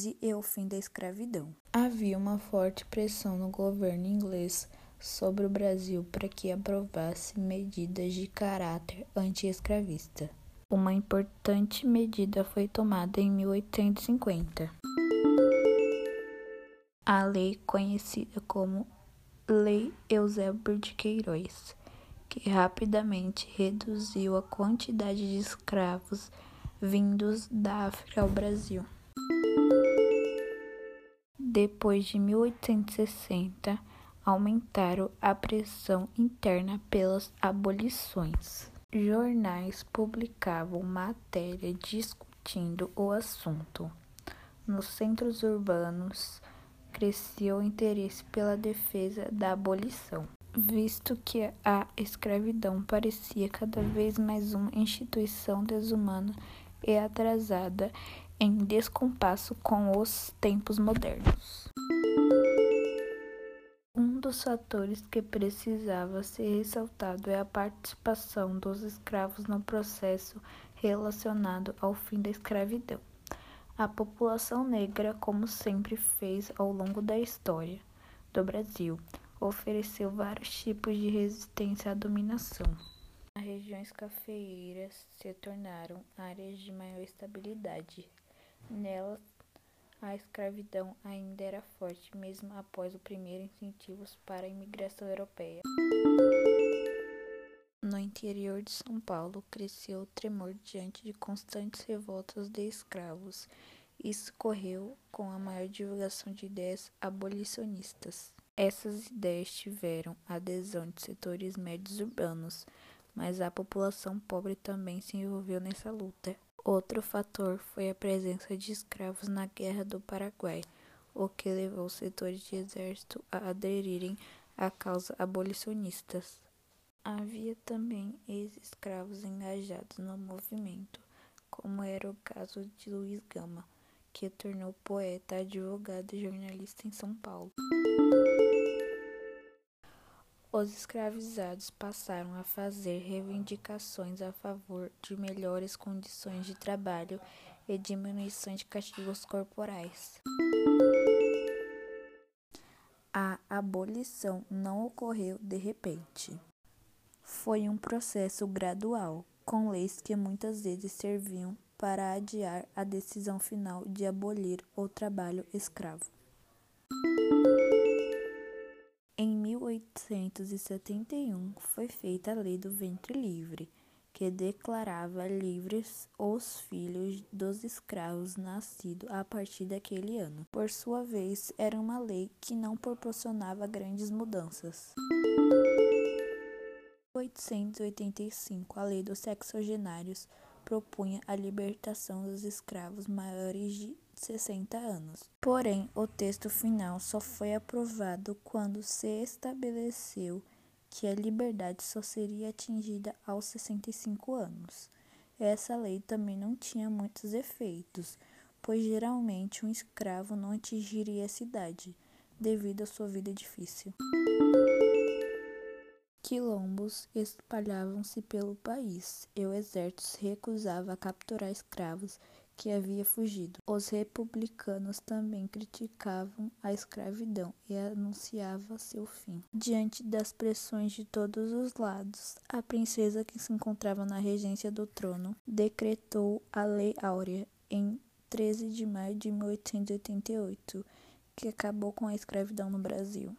crise e o fim da escravidão. Havia uma forte pressão no governo inglês sobre o Brasil para que aprovasse medidas de caráter anti-escravista. Uma importante medida foi tomada em 1850. A lei conhecida como Lei Eusébio de Queiroz, que rapidamente reduziu a quantidade de escravos vindos da África ao Brasil. Depois de 1860, aumentaram a pressão interna pelas abolições. Jornais publicavam matéria discutindo o assunto. Nos centros urbanos, crescia o interesse pela defesa da abolição, visto que a escravidão parecia cada vez mais uma instituição desumana e atrasada em descompasso com os tempos modernos. Um dos fatores que precisava ser ressaltado é a participação dos escravos no processo relacionado ao fim da escravidão. A população negra, como sempre fez ao longo da história do Brasil, ofereceu vários tipos de resistência à dominação. As regiões cafeeiras se tornaram áreas de maior estabilidade. Nelas, a escravidão ainda era forte, mesmo após os primeiros incentivos para a imigração europeia. No interior de São Paulo, cresceu o tremor diante de constantes revoltas de escravos. Isso correu com a maior divulgação de ideias abolicionistas. Essas ideias tiveram adesão de setores médios urbanos, mas a população pobre também se envolveu nessa luta. Outro fator foi a presença de escravos na Guerra do Paraguai, o que levou setores de exército a aderirem à causa abolicionistas. Havia também ex-escravos engajados no movimento, como era o caso de Luiz Gama, que tornou poeta, advogado e jornalista em São Paulo. Os escravizados passaram a fazer reivindicações a favor de melhores condições de trabalho e diminuição de castigos corporais. A abolição não ocorreu de repente. Foi um processo gradual, com leis que muitas vezes serviam para adiar a decisão final de abolir o trabalho escravo. Em 1871 foi feita a Lei do Ventre Livre, que declarava livres os filhos dos escravos nascidos a partir daquele ano. Por sua vez, era uma lei que não proporcionava grandes mudanças. Em 1885, a Lei dos Sexagenários propunha a libertação dos escravos maiores de 60 anos. Porém, o texto final só foi aprovado quando se estabeleceu que a liberdade só seria atingida aos 65 anos. Essa lei também não tinha muitos efeitos, pois geralmente um escravo não atingiria essa idade, devido à sua vida difícil. Quilombos espalhavam-se pelo país e o exército recusava a capturar escravos que havia fugido. Os republicanos também criticavam a escravidão e anunciava seu fim. Diante das pressões de todos os lados, a princesa que se encontrava na regência do trono decretou a Lei Áurea em 13 de maio de 1888, que acabou com a escravidão no Brasil.